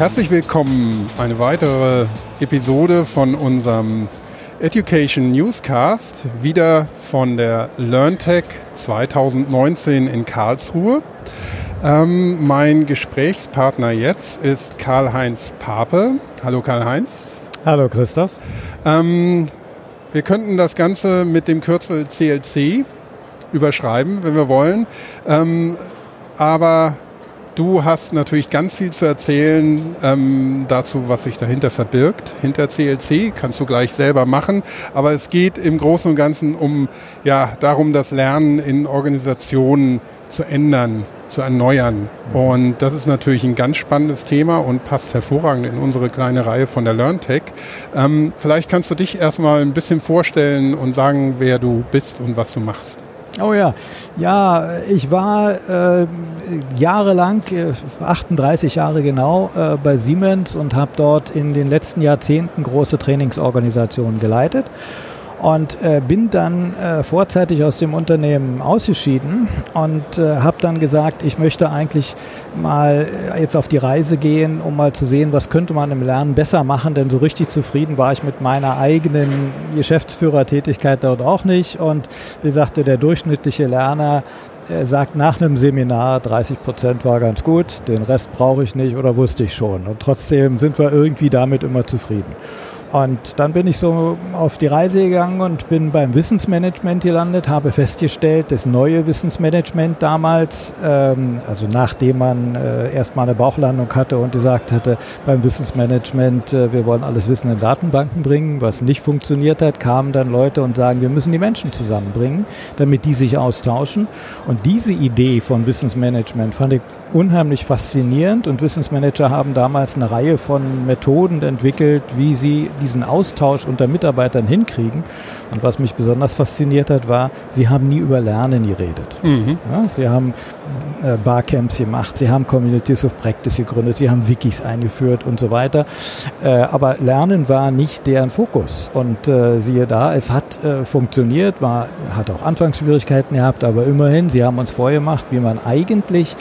Herzlich willkommen, eine weitere Episode von unserem Education Newscast, wieder von der LearnTech 2019 in Karlsruhe. Ähm, mein Gesprächspartner jetzt ist Karl-Heinz Pape. Hallo Karl-Heinz. Hallo Christoph. Ähm, wir könnten das Ganze mit dem Kürzel CLC überschreiben, wenn wir wollen. Ähm, aber du hast natürlich ganz viel zu erzählen ähm, dazu, was sich dahinter verbirgt. Hinter CLC kannst du gleich selber machen. Aber es geht im Großen und Ganzen um ja darum, das Lernen in Organisationen zu ändern zu erneuern. Und das ist natürlich ein ganz spannendes Thema und passt hervorragend in unsere kleine Reihe von der LearnTech. Ähm, vielleicht kannst du dich erstmal ein bisschen vorstellen und sagen, wer du bist und was du machst. Oh ja, ja, ich war äh, jahrelang, äh, 38 Jahre genau, äh, bei Siemens und habe dort in den letzten Jahrzehnten große Trainingsorganisationen geleitet und äh, bin dann äh, vorzeitig aus dem Unternehmen ausgeschieden und äh, habe dann gesagt, ich möchte eigentlich mal äh, jetzt auf die Reise gehen, um mal zu sehen, was könnte man im Lernen besser machen, denn so richtig zufrieden war ich mit meiner eigenen Geschäftsführertätigkeit dort auch nicht. Und wie sagte der durchschnittliche Lerner, er sagt nach einem Seminar, 30 Prozent war ganz gut, den Rest brauche ich nicht oder wusste ich schon. Und trotzdem sind wir irgendwie damit immer zufrieden. Und dann bin ich so auf die Reise gegangen und bin beim Wissensmanagement gelandet, habe festgestellt, das neue Wissensmanagement damals, ähm, also nachdem man äh, erstmal eine Bauchlandung hatte und gesagt hatte, beim Wissensmanagement, äh, wir wollen alles Wissen in Datenbanken bringen, was nicht funktioniert hat, kamen dann Leute und sagen, wir müssen die Menschen zusammenbringen, damit die sich austauschen. Und diese Idee von Wissensmanagement fand ich unheimlich faszinierend und Wissensmanager haben damals eine Reihe von Methoden entwickelt, wie sie diesen Austausch unter Mitarbeitern hinkriegen. Und was mich besonders fasziniert hat, war, sie haben nie über Lernen geredet. Mhm. Ja, sie haben äh, Barcamps gemacht, sie haben Communities of Practice gegründet, sie haben Wikis eingeführt und so weiter. Äh, aber Lernen war nicht deren Fokus. Und äh, siehe da, es hat äh, funktioniert, war, hat auch Anfangsschwierigkeiten gehabt, aber immerhin, sie haben uns vorgemacht, wie man eigentlich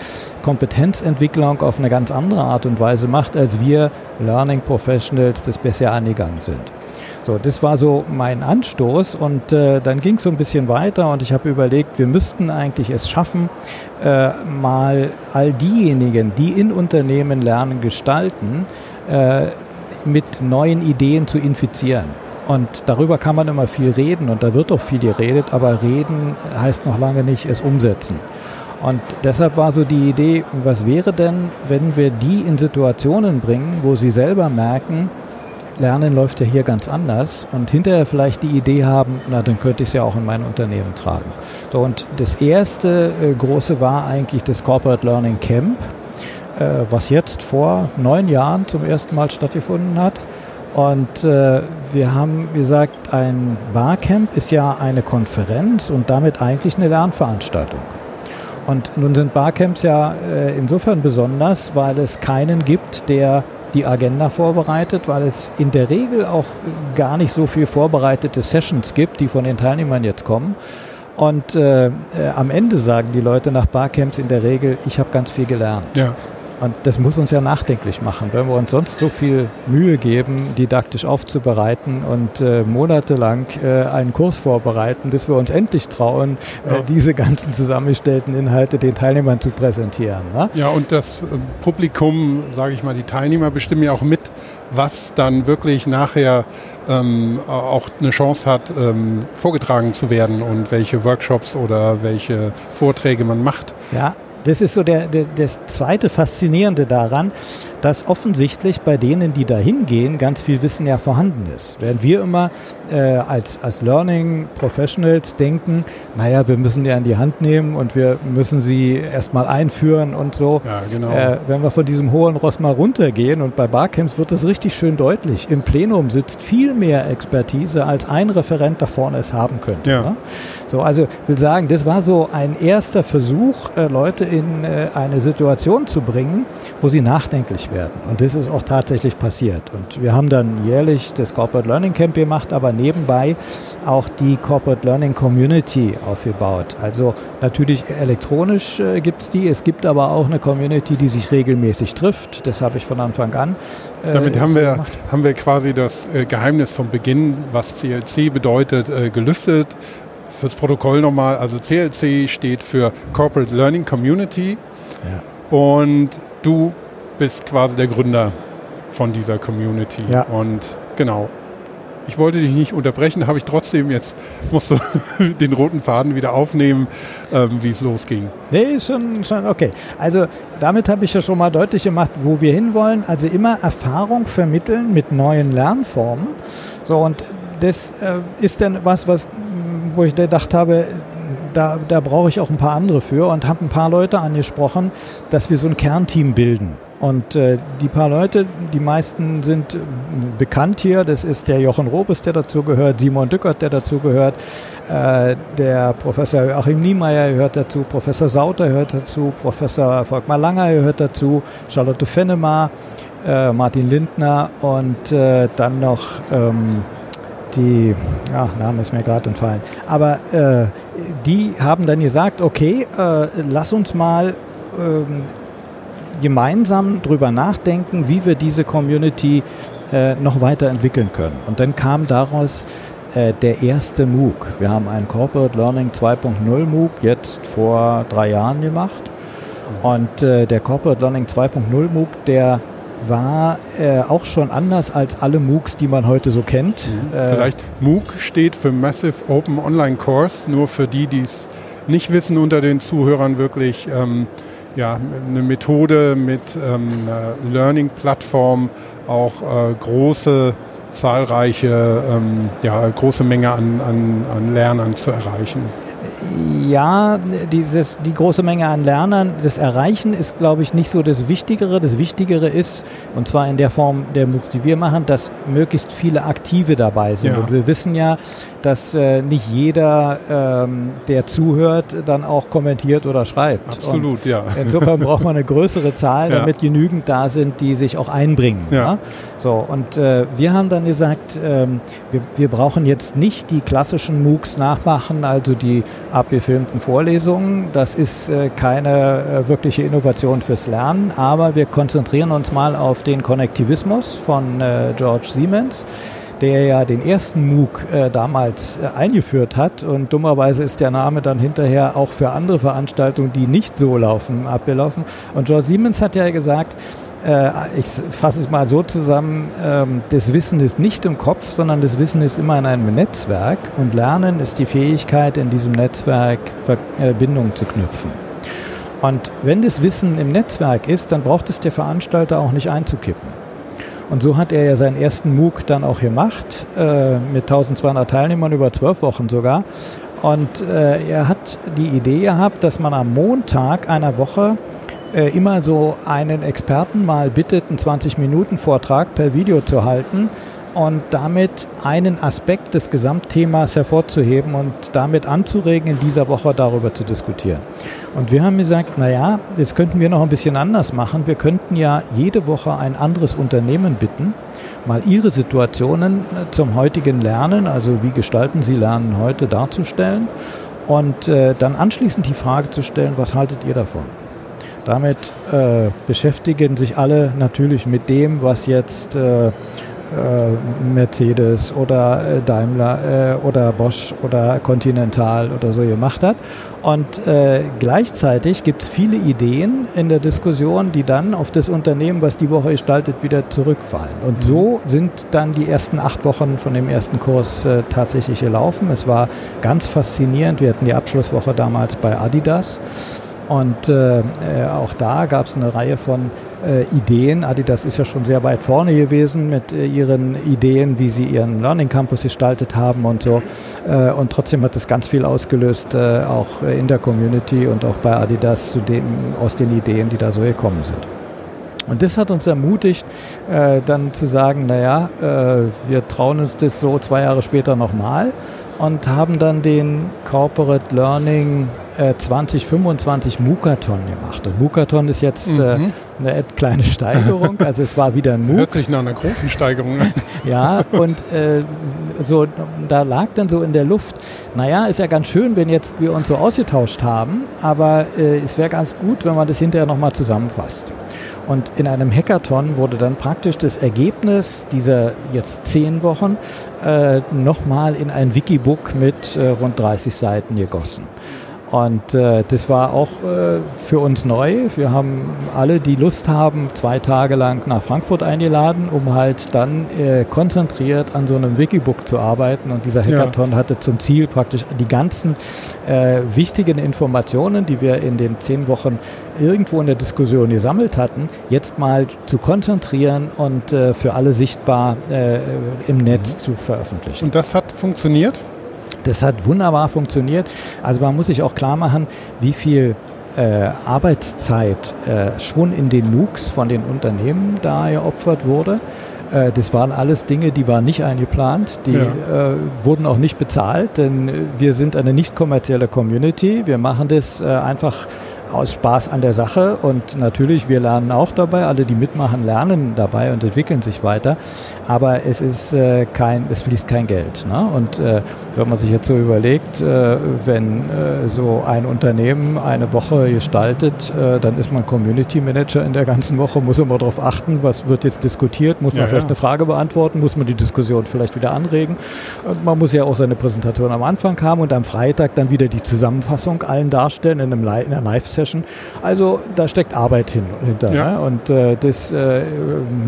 Kompetenzentwicklung auf eine ganz andere Art und Weise macht, als wir Learning Professionals das bisher angegangen sind. So, das war so mein Anstoß und äh, dann ging es so ein bisschen weiter und ich habe überlegt, wir müssten eigentlich es schaffen, äh, mal all diejenigen, die in Unternehmen Lernen gestalten, äh, mit neuen Ideen zu infizieren. Und darüber kann man immer viel reden und da wird auch viel geredet, aber reden heißt noch lange nicht es umsetzen. Und deshalb war so die Idee, was wäre denn, wenn wir die in Situationen bringen, wo sie selber merken, Lernen läuft ja hier ganz anders und hinterher vielleicht die Idee haben, na dann könnte ich es ja auch in mein Unternehmen tragen. So, und das erste äh, große war eigentlich das Corporate Learning Camp, äh, was jetzt vor neun Jahren zum ersten Mal stattgefunden hat. Und äh, wir haben gesagt, ein Barcamp ist ja eine Konferenz und damit eigentlich eine Lernveranstaltung. Und nun sind Barcamps ja äh, insofern besonders, weil es keinen gibt, der die Agenda vorbereitet, weil es in der Regel auch gar nicht so viel vorbereitete Sessions gibt, die von den Teilnehmern jetzt kommen. Und äh, äh, am Ende sagen die Leute nach Barcamps in der Regel, ich habe ganz viel gelernt. Ja. Und das muss uns ja nachdenklich machen, wenn wir uns sonst so viel Mühe geben, didaktisch aufzubereiten und äh, monatelang äh, einen Kurs vorbereiten, bis wir uns endlich trauen, äh, ja. äh, diese ganzen zusammengestellten Inhalte den Teilnehmern zu präsentieren. Ne? Ja, und das äh, Publikum, sage ich mal, die Teilnehmer bestimmen ja auch mit, was dann wirklich nachher ähm, auch eine Chance hat, ähm, vorgetragen zu werden und welche Workshops oder welche Vorträge man macht. Ja, das ist so der, der, das zweite Faszinierende daran, dass offensichtlich bei denen, die da hingehen, ganz viel Wissen ja vorhanden ist. Während wir immer äh, als, als Learning Professionals denken, naja, wir müssen die an die Hand nehmen und wir müssen sie erstmal einführen und so. Ja, genau. Äh, wenn wir von diesem hohen Ross mal runtergehen und bei Barcamps wird das richtig schön deutlich. Im Plenum sitzt viel mehr Expertise, als ein Referent da vorne es haben könnte. Ja. Ne? So, also ich will sagen, das war so ein erster Versuch, äh, Leute in äh, eine Situation zu bringen, wo sie nachdenklich werden. Und das ist auch tatsächlich passiert. Und wir haben dann jährlich das Corporate Learning Camp gemacht, aber nebenbei auch die Corporate Learning Community aufgebaut. Also natürlich elektronisch äh, gibt es die, es gibt aber auch eine Community, die sich regelmäßig trifft. Das habe ich von Anfang an. Äh, Damit haben, wir, haben wir quasi das äh, Geheimnis vom Beginn, was CLC bedeutet, äh, gelüftet fürs Protokoll nochmal, also CLC steht für Corporate Learning Community. Ja. Und du bist quasi der Gründer von dieser Community. Ja. Und genau. Ich wollte dich nicht unterbrechen, habe ich trotzdem jetzt, musst du den roten Faden wieder aufnehmen, ähm, wie es losging. Nee, schon, schon okay. Also damit habe ich ja schon mal deutlich gemacht, wo wir hinwollen. Also immer Erfahrung vermitteln mit neuen Lernformen. So, und das äh, ist dann was, was wo ich gedacht habe, da, da brauche ich auch ein paar andere für und habe ein paar Leute angesprochen, dass wir so ein Kernteam bilden. Und äh, die paar Leute, die meisten sind äh, bekannt hier. Das ist der Jochen Robes, der dazu gehört, Simon Dückert, der dazu gehört, äh, der Professor Achim Niemeyer gehört dazu, Professor Sauter gehört dazu, Professor Volkmar Langer gehört dazu, Charlotte Fennemar, äh, Martin Lindner und äh, dann noch ähm, die, ja, Name ist mir gerade entfallen, aber äh, die haben dann gesagt, okay, äh, lass uns mal ähm, gemeinsam drüber nachdenken, wie wir diese Community äh, noch weiterentwickeln können. Und dann kam daraus äh, der erste MOOC. Wir haben einen Corporate Learning 2.0 MOOC jetzt vor drei Jahren gemacht. Und äh, der Corporate Learning 2.0 MOOC, der war äh, auch schon anders als alle MOOCs, die man heute so kennt. Mhm. Äh, Vielleicht MOOC steht für Massive Open Online Course, nur für die, die es nicht wissen unter den Zuhörern wirklich. Ähm, ja, eine Methode mit ähm, einer Learning-Plattform auch äh, große, zahlreiche, ähm, ja, große Menge an, an, an Lernern zu erreichen. Ja, dieses, die große Menge an Lernern, das Erreichen ist, glaube ich, nicht so das Wichtigere. Das Wichtigere ist, und zwar in der Form der MOOCs, die wir machen, dass möglichst viele Aktive dabei sind. Ja. Und wir wissen ja, dass äh, nicht jeder, ähm, der zuhört, dann auch kommentiert oder schreibt. Absolut, und ja. Insofern braucht man eine größere Zahl, damit ja. genügend da sind, die sich auch einbringen. Ja. ja? So, und äh, wir haben dann gesagt, ähm, wir, wir brauchen jetzt nicht die klassischen MOOCs nachmachen, also die abgefilmten Vorlesungen. Das ist äh, keine äh, wirkliche Innovation fürs Lernen, aber wir konzentrieren uns mal auf den Konnektivismus von äh, George Siemens der ja den ersten MOOC damals eingeführt hat. Und dummerweise ist der Name dann hinterher auch für andere Veranstaltungen, die nicht so laufen, abgelaufen. Und George Siemens hat ja gesagt, ich fasse es mal so zusammen, ähm, das Wissen ist nicht im Kopf, sondern das Wissen ist immer in einem Netzwerk. Und Lernen ist die Fähigkeit, in diesem Netzwerk Verbindungen zu knüpfen. Und wenn das Wissen im Netzwerk ist, dann braucht es der Veranstalter auch nicht einzukippen. Und so hat er ja seinen ersten MOOC dann auch gemacht, äh, mit 1200 Teilnehmern über zwölf Wochen sogar. Und äh, er hat die Idee gehabt, dass man am Montag einer Woche äh, immer so einen Experten mal bittet, einen 20-Minuten-Vortrag per Video zu halten und damit einen Aspekt des Gesamtthemas hervorzuheben und damit anzuregen, in dieser Woche darüber zu diskutieren. Und wir haben gesagt, naja, jetzt könnten wir noch ein bisschen anders machen. Wir könnten ja jede Woche ein anderes Unternehmen bitten, mal ihre Situationen äh, zum heutigen Lernen, also wie gestalten sie Lernen heute, darzustellen und äh, dann anschließend die Frage zu stellen, was haltet ihr davon? Damit äh, beschäftigen sich alle natürlich mit dem, was jetzt äh, äh, Mercedes oder äh, Daimler äh, oder Bosch oder Continental oder so gemacht hat. Und äh, gleichzeitig gibt es viele Ideen in der Diskussion, die dann auf das Unternehmen, was die Woche gestaltet, wieder zurückfallen. Und mhm. so sind dann die ersten acht Wochen von dem ersten Kurs äh, tatsächlich gelaufen. Es war ganz faszinierend. Wir hatten die Abschlusswoche damals bei Adidas. Und äh, auch da gab es eine Reihe von äh, Ideen. Adidas ist ja schon sehr weit vorne gewesen mit äh, ihren Ideen, wie sie ihren Learning Campus gestaltet haben und so. Äh, und trotzdem hat es ganz viel ausgelöst, äh, auch in der Community und auch bei Adidas zu dem, aus den Ideen, die da so gekommen sind. Und das hat uns ermutigt, äh, dann zu sagen, naja, äh, wir trauen uns das so zwei Jahre später nochmal und haben dann den Corporate Learning äh, 2025 Mukathon gemacht. Und Mukathon ist jetzt äh, mhm. eine kleine Steigerung. Also es war wieder ein MOOC. Hört sich nach einer großen Steigerung an. ja, und äh, so, da lag dann so in der Luft, naja, ist ja ganz schön, wenn jetzt wir uns so ausgetauscht haben, aber äh, es wäre ganz gut, wenn man das hinterher nochmal zusammenfasst. Und in einem Hackathon wurde dann praktisch das Ergebnis dieser jetzt zehn Wochen äh, nochmal in ein Wikibook mit äh, rund 30 Seiten gegossen. Und äh, das war auch äh, für uns neu. Wir haben alle, die Lust haben, zwei Tage lang nach Frankfurt eingeladen, um halt dann äh, konzentriert an so einem Wikibook zu arbeiten. Und dieser Hackathon ja. hatte zum Ziel praktisch die ganzen äh, wichtigen Informationen, die wir in den zehn Wochen irgendwo in der Diskussion gesammelt hatten, jetzt mal zu konzentrieren und äh, für alle sichtbar äh, im Netz mhm. zu veröffentlichen. Und das hat funktioniert? Das hat wunderbar funktioniert. Also man muss sich auch klar machen, wie viel äh, Arbeitszeit äh, schon in den MOOCs von den Unternehmen da geopfert wurde. Äh, das waren alles Dinge, die waren nicht eingeplant, die ja. äh, wurden auch nicht bezahlt, denn wir sind eine nicht kommerzielle Community. Wir machen das äh, einfach aus Spaß an der Sache. Und natürlich, wir lernen auch dabei, alle, die mitmachen, lernen dabei und entwickeln sich weiter, aber es ist äh, kein, es fließt kein Geld. Ne? Und äh, wenn man sich jetzt so überlegt, äh, wenn äh, so ein Unternehmen eine Woche gestaltet, äh, dann ist man Community Manager in der ganzen Woche, muss immer darauf achten, was wird jetzt diskutiert, muss man ja, vielleicht ja. eine Frage beantworten, muss man die Diskussion vielleicht wieder anregen. Und man muss ja auch seine Präsentation am Anfang haben und am Freitag dann wieder die Zusammenfassung allen darstellen in, einem Li in einer Live-Session Session. Also da steckt Arbeit hin, hinter. Ja. Ne? Und äh, das äh,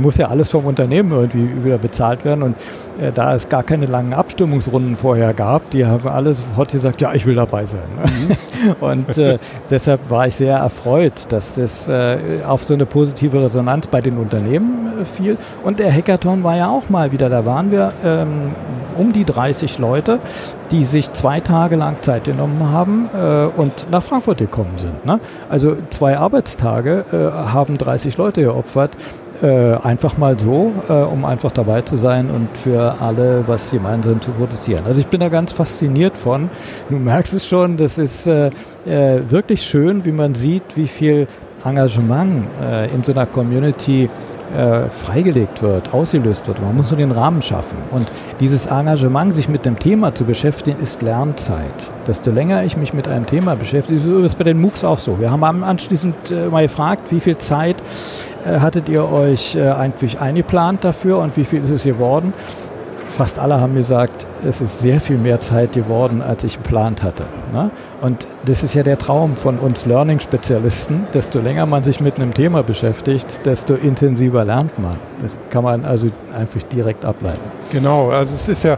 muss ja alles vom Unternehmen irgendwie wieder bezahlt werden. Und äh, da es gar keine langen Abstimmungsrunden vorher gab, die haben alle sofort gesagt, ja, ich will dabei sein. Ne? Mhm. und äh, deshalb war ich sehr erfreut, dass das äh, auf so eine positive Resonanz bei den Unternehmen äh, fiel. Und der Hackathon war ja auch mal wieder, da waren wir ähm, um die 30 Leute, die sich zwei Tage lang Zeit genommen haben äh, und nach Frankfurt gekommen sind. Ne? Also zwei Arbeitstage äh, haben 30 Leute geopfert. Äh, einfach mal so, äh, um einfach dabei zu sein und für alle was gemeinsam zu produzieren. Also ich bin da ganz fasziniert von. Du merkst es schon, das ist äh, äh, wirklich schön, wie man sieht, wie viel Engagement in so einer Community äh, freigelegt wird, ausgelöst wird. Man muss nur den Rahmen schaffen. Und dieses Engagement, sich mit dem Thema zu beschäftigen, ist Lernzeit. Desto länger ich mich mit einem Thema beschäftige, so ist es bei den MOOCs auch so. Wir haben anschließend äh, mal gefragt, wie viel Zeit äh, hattet ihr euch äh, eigentlich eingeplant dafür und wie viel ist es geworden? Fast alle haben gesagt, es ist sehr viel mehr Zeit geworden, als ich geplant hatte. Ne? Und das ist ja der Traum von uns Learning-Spezialisten. Desto länger man sich mit einem Thema beschäftigt, desto intensiver lernt man. Das kann man also einfach direkt ableiten. Genau, also es ist ja,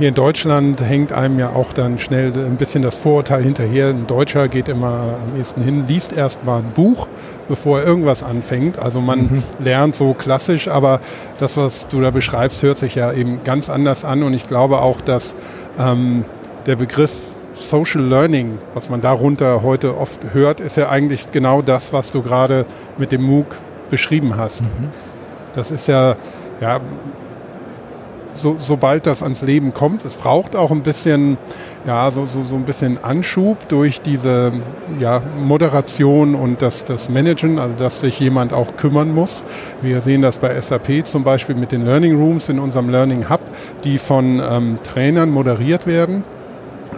hier in Deutschland hängt einem ja auch dann schnell ein bisschen das Vorurteil hinterher. Ein Deutscher geht immer am ehesten hin, liest erst mal ein Buch, bevor er irgendwas anfängt. Also man mhm. lernt so klassisch, aber das, was du da beschreibst, hört sich ja eben ganz anders an. Und ich glaube auch, dass ähm, der Begriff Social Learning, was man darunter heute oft hört, ist ja eigentlich genau das, was du gerade mit dem MOOC beschrieben hast. Mhm. Das ist ja, ja so, sobald das ans Leben kommt. Es braucht auch ein bisschen, ja, so, so, so ein bisschen Anschub durch diese ja, Moderation und das, das Managen, also dass sich jemand auch kümmern muss. Wir sehen das bei SAP zum Beispiel mit den Learning Rooms in unserem Learning Hub, die von ähm, Trainern moderiert werden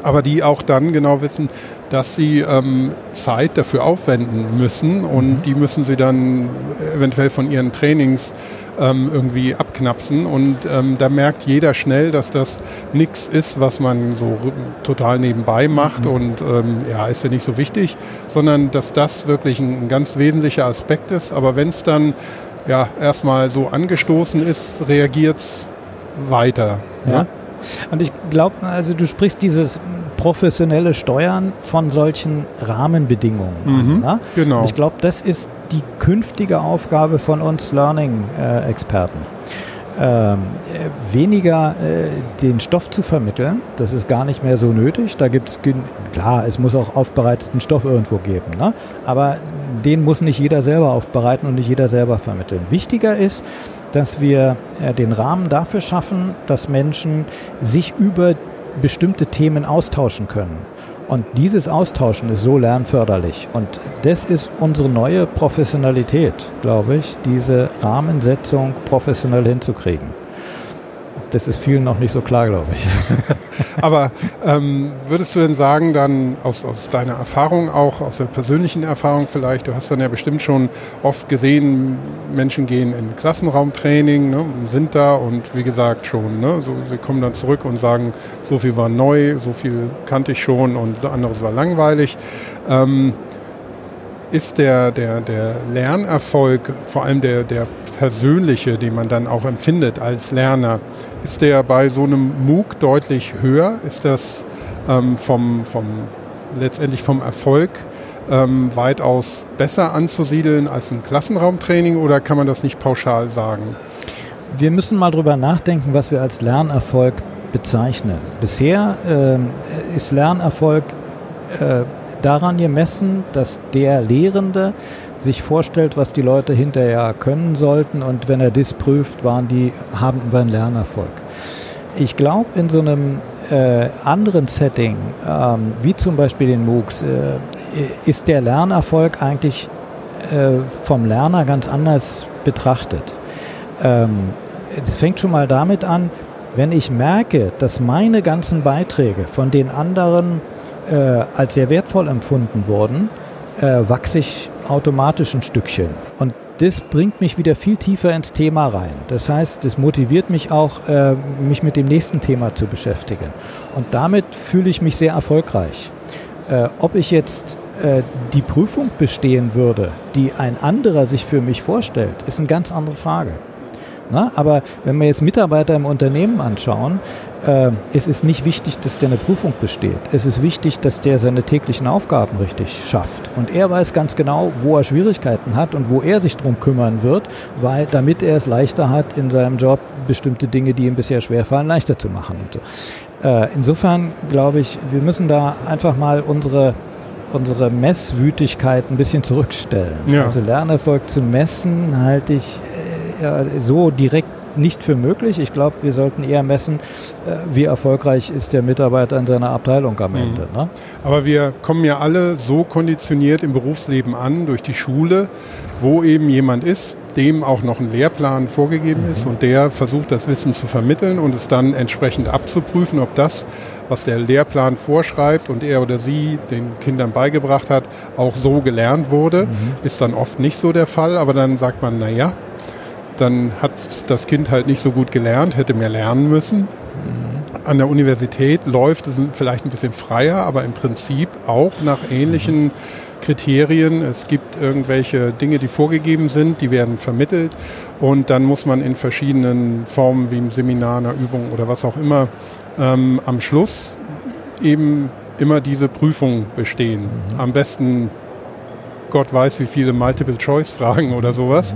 aber die auch dann genau wissen, dass sie ähm, Zeit dafür aufwenden müssen und mhm. die müssen sie dann eventuell von ihren Trainings ähm, irgendwie abknapsen und ähm, da merkt jeder schnell, dass das nichts ist, was man so total nebenbei macht mhm. und ähm, ja, ist ja nicht so wichtig, sondern dass das wirklich ein, ein ganz wesentlicher Aspekt ist. Aber wenn es dann ja erstmal so angestoßen ist, reagiert es weiter. Ja. ja? Und ich glaube, also du sprichst dieses professionelle Steuern von solchen Rahmenbedingungen mhm, ne? Genau. Und ich glaube, das ist die künftige Aufgabe von uns Learning-Experten. Ähm, weniger äh, den Stoff zu vermitteln, das ist gar nicht mehr so nötig. Da gibt es, klar, es muss auch aufbereiteten Stoff irgendwo geben, ne? aber den muss nicht jeder selber aufbereiten und nicht jeder selber vermitteln. Wichtiger ist, dass wir äh, den Rahmen dafür schaffen, dass Menschen sich über bestimmte Themen austauschen können. Und dieses Austauschen ist so lernförderlich. Und das ist unsere neue Professionalität, glaube ich, diese Rahmensetzung professionell hinzukriegen. Das ist vielen noch nicht so klar, glaube ich. Aber ähm, würdest du denn sagen, dann aus, aus deiner Erfahrung auch, aus der persönlichen Erfahrung vielleicht, du hast dann ja bestimmt schon oft gesehen, Menschen gehen in Klassenraumtraining, ne, sind da und wie gesagt schon, ne, so, sie kommen dann zurück und sagen, so viel war neu, so viel kannte ich schon und anderes war langweilig. Ähm, ist der, der, der Lernerfolg, vor allem der, der persönliche, den man dann auch empfindet als Lerner, ist der bei so einem MOOC deutlich höher? Ist das ähm, vom, vom, letztendlich vom Erfolg ähm, weitaus besser anzusiedeln als ein Klassenraumtraining oder kann man das nicht pauschal sagen? Wir müssen mal drüber nachdenken, was wir als Lernerfolg bezeichnen. Bisher äh, ist Lernerfolg äh, daran gemessen, dass der Lehrende sich vorstellt, was die Leute hinterher können sollten und wenn er das prüft, waren die, haben wir einen Lernerfolg. Ich glaube, in so einem äh, anderen Setting, ähm, wie zum Beispiel den MOOCs, äh, ist der Lernerfolg eigentlich äh, vom Lerner ganz anders betrachtet. Ähm, es fängt schon mal damit an, wenn ich merke, dass meine ganzen Beiträge von den anderen äh, als sehr wertvoll empfunden wurden, äh, wachse ich automatisch ein Stückchen. Und das bringt mich wieder viel tiefer ins Thema rein. Das heißt, das motiviert mich auch, äh, mich mit dem nächsten Thema zu beschäftigen. Und damit fühle ich mich sehr erfolgreich. Äh, ob ich jetzt äh, die Prüfung bestehen würde, die ein anderer sich für mich vorstellt, ist eine ganz andere Frage. Na, aber wenn wir jetzt Mitarbeiter im Unternehmen anschauen, äh, es ist nicht wichtig, dass der eine Prüfung besteht. Es ist wichtig, dass der seine täglichen Aufgaben richtig schafft. Und er weiß ganz genau, wo er Schwierigkeiten hat und wo er sich drum kümmern wird, weil, damit er es leichter hat, in seinem Job bestimmte Dinge, die ihm bisher schwerfallen, leichter zu machen. So. Äh, insofern glaube ich, wir müssen da einfach mal unsere unsere Messwütigkeit ein bisschen zurückstellen. Ja. Also Lernerfolg zu messen halte ich äh, so direkt nicht für möglich. Ich glaube, wir sollten eher messen, äh, wie erfolgreich ist der Mitarbeiter in seiner Abteilung am Ende. Mhm. Ne? Aber wir kommen ja alle so konditioniert im Berufsleben an durch die Schule, wo eben jemand ist, dem auch noch ein Lehrplan vorgegeben mhm. ist und der versucht, das Wissen zu vermitteln und es dann entsprechend abzuprüfen, ob das, was der Lehrplan vorschreibt und er oder sie den Kindern beigebracht hat, auch so gelernt wurde. Mhm. Ist dann oft nicht so der Fall, aber dann sagt man, naja, dann hat das Kind halt nicht so gut gelernt, hätte mehr lernen müssen. An der Universität läuft es vielleicht ein bisschen freier, aber im Prinzip auch nach ähnlichen Kriterien. Es gibt irgendwelche Dinge, die vorgegeben sind, die werden vermittelt und dann muss man in verschiedenen Formen wie im Seminar, einer Übung oder was auch immer ähm, am Schluss eben immer diese Prüfung bestehen. Am besten Gott weiß, wie viele Multiple-Choice-Fragen oder sowas.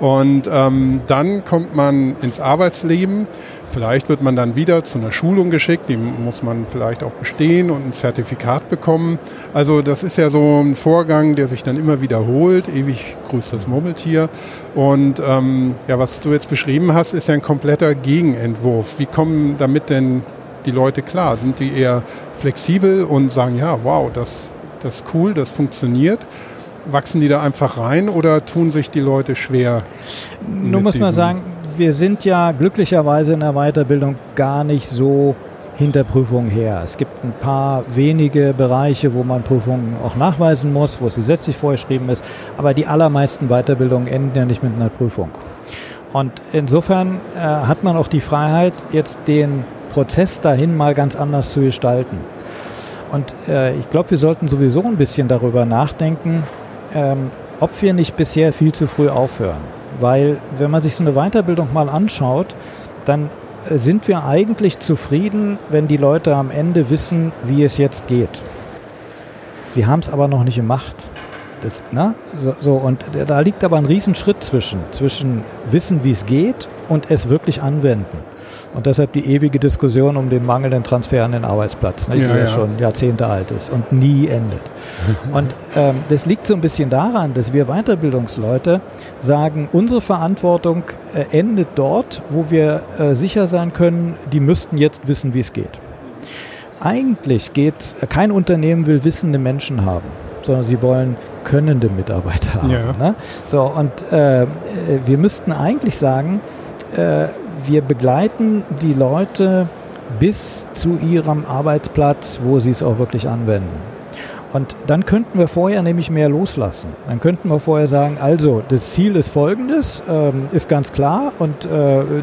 Und ähm, dann kommt man ins Arbeitsleben. Vielleicht wird man dann wieder zu einer Schulung geschickt, die muss man vielleicht auch bestehen und ein Zertifikat bekommen. Also das ist ja so ein Vorgang, der sich dann immer wiederholt. Ewig grüßt das Murmeltier. Und ähm, ja, was du jetzt beschrieben hast, ist ja ein kompletter Gegenentwurf. Wie kommen damit denn die Leute klar? Sind die eher flexibel und sagen, ja, wow, das, das ist cool, das funktioniert? Wachsen die da einfach rein oder tun sich die Leute schwer? Nun muss man sagen, wir sind ja glücklicherweise in der Weiterbildung gar nicht so hinter Prüfungen her. Es gibt ein paar wenige Bereiche, wo man Prüfungen auch nachweisen muss, wo es gesetzlich vorgeschrieben ist, aber die allermeisten Weiterbildungen enden ja nicht mit einer Prüfung. Und insofern äh, hat man auch die Freiheit, jetzt den Prozess dahin mal ganz anders zu gestalten. Und äh, ich glaube, wir sollten sowieso ein bisschen darüber nachdenken, ähm, ob wir nicht bisher viel zu früh aufhören. Weil wenn man sich so eine Weiterbildung mal anschaut, dann äh, sind wir eigentlich zufrieden, wenn die Leute am Ende wissen, wie es jetzt geht. Sie haben es aber noch nicht gemacht. Das, ne? so, so, und da liegt aber ein Riesenschritt zwischen, zwischen Wissen, wie es geht und es wirklich anwenden. Und deshalb die ewige Diskussion um den mangelnden Transfer an den Arbeitsplatz, ne, die ja, ja, schon Jahrzehnte alt ist und nie endet. und ähm, das liegt so ein bisschen daran, dass wir Weiterbildungsleute sagen, unsere Verantwortung äh, endet dort, wo wir äh, sicher sein können, die müssten jetzt wissen, wie es geht. eigentlich geht kein Unternehmen will wissende Menschen haben, sondern sie wollen könnende Mitarbeiter haben. Ja. Ne? So, und äh, wir müssten eigentlich sagen, äh, wir begleiten die Leute bis zu ihrem Arbeitsplatz, wo sie es auch wirklich anwenden. Und dann könnten wir vorher nämlich mehr loslassen. Dann könnten wir vorher sagen, also das Ziel ist folgendes, ähm, ist ganz klar und äh,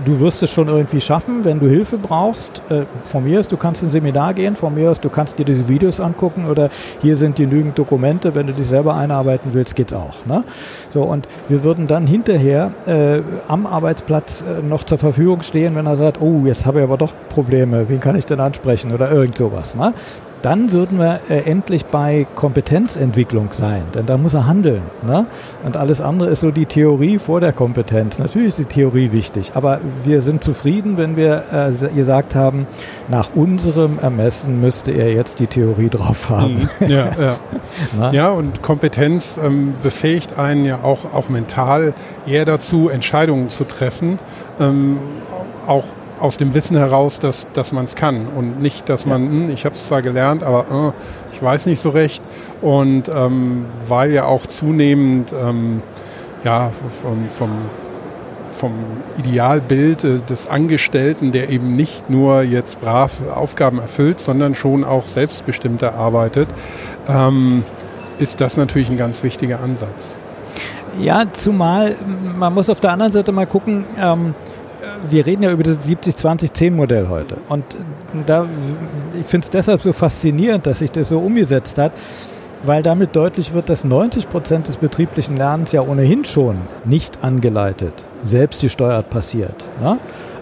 du wirst es schon irgendwie schaffen, wenn du Hilfe brauchst. Äh, von mir ist, du kannst ein Seminar gehen, von mir ist, du kannst dir diese Videos angucken oder hier sind genügend Dokumente, wenn du dich selber einarbeiten willst, geht's auch. Ne? So, und wir würden dann hinterher äh, am Arbeitsplatz äh, noch zur Verfügung stehen, wenn er sagt, oh, jetzt habe ich aber doch Probleme, wen kann ich denn ansprechen oder irgend sowas. Ne? Dann würden wir äh, endlich bei Kompetenzentwicklung sein, denn da muss er handeln. Ne? Und alles andere ist so die Theorie vor der Kompetenz. Natürlich ist die Theorie wichtig, aber wir sind zufrieden, wenn wir äh, gesagt haben, nach unserem Ermessen müsste er jetzt die Theorie drauf haben. Mhm. Ja, ja. ja und Kompetenz ähm, befähigt einen ja auch, auch mental eher dazu, Entscheidungen zu treffen, ähm, auch aus dem Wissen heraus, dass, dass man es kann und nicht, dass man, hm, ich habe es zwar gelernt, aber äh, ich weiß nicht so recht. Und ähm, weil ja auch zunehmend ähm, ja, vom, vom, vom Idealbild äh, des Angestellten, der eben nicht nur jetzt brav Aufgaben erfüllt, sondern schon auch selbstbestimmter arbeitet, ähm, ist das natürlich ein ganz wichtiger Ansatz. Ja, zumal man muss auf der anderen Seite mal gucken, ähm, wir reden ja über das 70-20-10-Modell heute. Und da, ich finde es deshalb so faszinierend, dass sich das so umgesetzt hat, weil damit deutlich wird, dass 90 Prozent des betrieblichen Lernens ja ohnehin schon nicht angeleitet, selbst gesteuert passiert. Ne?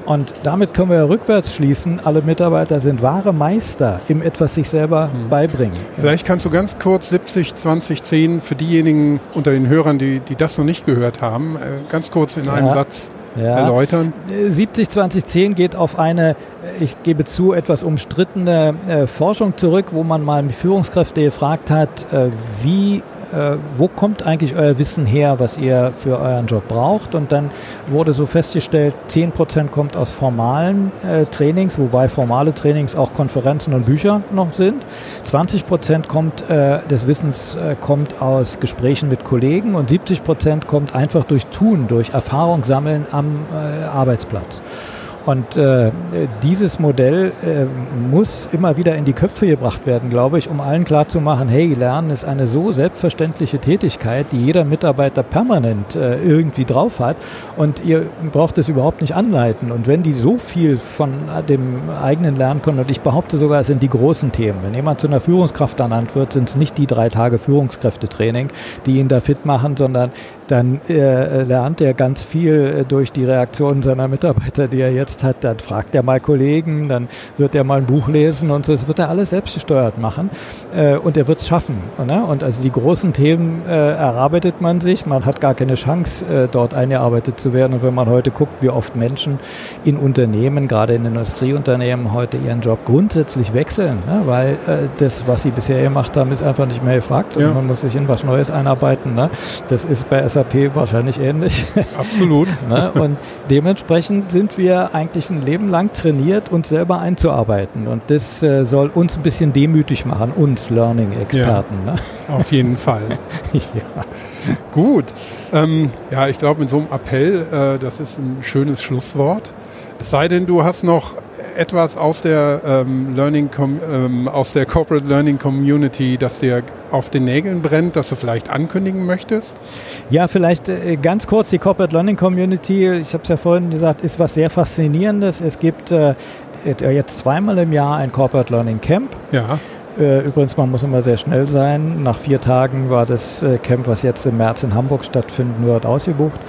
Und damit können wir ja rückwärts schließen, alle Mitarbeiter sind wahre Meister im etwas sich selber hm. beibringen. Vielleicht kannst du ganz kurz 70, 20, 10 für diejenigen unter den Hörern, die, die das noch nicht gehört haben, äh, ganz kurz in einem ja. Satz ja. erläutern? 70 20 10 geht auf eine, ich gebe zu, etwas umstrittene äh, Forschung zurück, wo man mal Führungskräfte gefragt hat, äh, wie äh, wo kommt eigentlich euer Wissen her, was ihr für euren Job braucht? Und dann wurde so festgestellt, 10% kommt aus formalen äh, Trainings, wobei formale Trainings auch Konferenzen und Bücher noch sind. 20% kommt, äh, des Wissens äh, kommt aus Gesprächen mit Kollegen und 70% kommt einfach durch Tun, durch Erfahrung sammeln am äh, Arbeitsplatz. Und äh, dieses Modell äh, muss immer wieder in die Köpfe gebracht werden, glaube ich, um allen klarzumachen, hey, Lernen ist eine so selbstverständliche Tätigkeit, die jeder Mitarbeiter permanent äh, irgendwie drauf hat und ihr braucht es überhaupt nicht anleiten. Und wenn die so viel von dem eigenen lernen können, und ich behaupte sogar, es sind die großen Themen. Wenn jemand zu einer Führungskraft ernannt wird, sind es nicht die drei Tage Führungskräftetraining, die ihn da fit machen, sondern dann äh, lernt er ganz viel äh, durch die Reaktionen seiner Mitarbeiter, die er jetzt hat. Dann fragt er mal Kollegen, dann wird er mal ein Buch lesen und so. Das wird er alles selbstgesteuert machen äh, und er wird es schaffen. Ne? Und also die großen Themen äh, erarbeitet man sich. Man hat gar keine Chance, äh, dort eingearbeitet zu werden. Und wenn man heute guckt, wie oft Menschen in Unternehmen, gerade in Industrieunternehmen, heute ihren Job grundsätzlich wechseln, ne? weil äh, das, was sie bisher gemacht haben, ist einfach nicht mehr gefragt und ja. man muss sich in was Neues einarbeiten. Ne? Das ist bei SAP wahrscheinlich ähnlich. Absolut. ne? Und dementsprechend sind wir eigentlich ein Leben lang trainiert, uns selber einzuarbeiten. Und das äh, soll uns ein bisschen demütig machen, uns Learning-Experten. Ja, ne? Auf jeden Fall. ja. Gut. Ähm, ja, ich glaube, mit so einem Appell, äh, das ist ein schönes Schlusswort. Es sei denn, du hast noch etwas aus der ähm, Learning ähm, aus der Corporate Learning Community, das dir auf den Nägeln brennt, das du vielleicht ankündigen möchtest? Ja, vielleicht äh, ganz kurz die Corporate Learning Community. Ich habe es ja vorhin gesagt, ist was sehr faszinierendes. Es gibt äh, jetzt zweimal im Jahr ein Corporate Learning Camp. Ja. Äh, übrigens, man muss immer sehr schnell sein. Nach vier Tagen war das äh, Camp, was jetzt im März in Hamburg stattfindet, nur ausgebucht.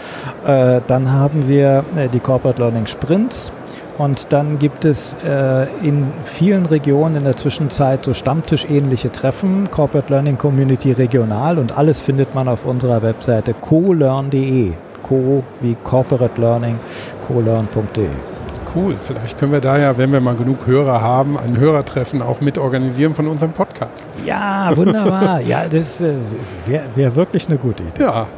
Äh, dann haben wir die Corporate Learning Sprints. Und dann gibt es äh, in vielen Regionen in der Zwischenzeit so Stammtischähnliche Treffen, Corporate Learning Community regional und alles findet man auf unserer Webseite colearn.de. Co wie Corporate Learning, colearn.de cool. Vielleicht können wir da ja, wenn wir mal genug Hörer haben, ein Hörertreffen auch mit organisieren von unserem Podcast. Ja, wunderbar. ja, das äh, wäre wär wirklich eine gute Idee. Ja,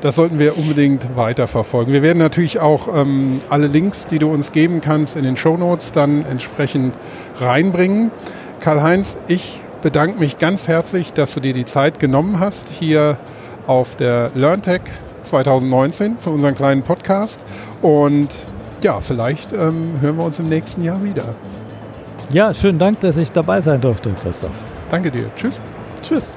das sollten wir unbedingt weiterverfolgen. Wir werden natürlich auch ähm, alle Links, die du uns geben kannst, in den Show Notes dann entsprechend reinbringen. Karl-Heinz, ich bedanke mich ganz herzlich, dass du dir die Zeit genommen hast, hier auf der LearnTech 2019 für unseren kleinen Podcast. Und ja, vielleicht ähm, hören wir uns im nächsten Jahr wieder. Ja, schönen Dank, dass ich dabei sein durfte, Christoph. Danke dir. Tschüss. Tschüss.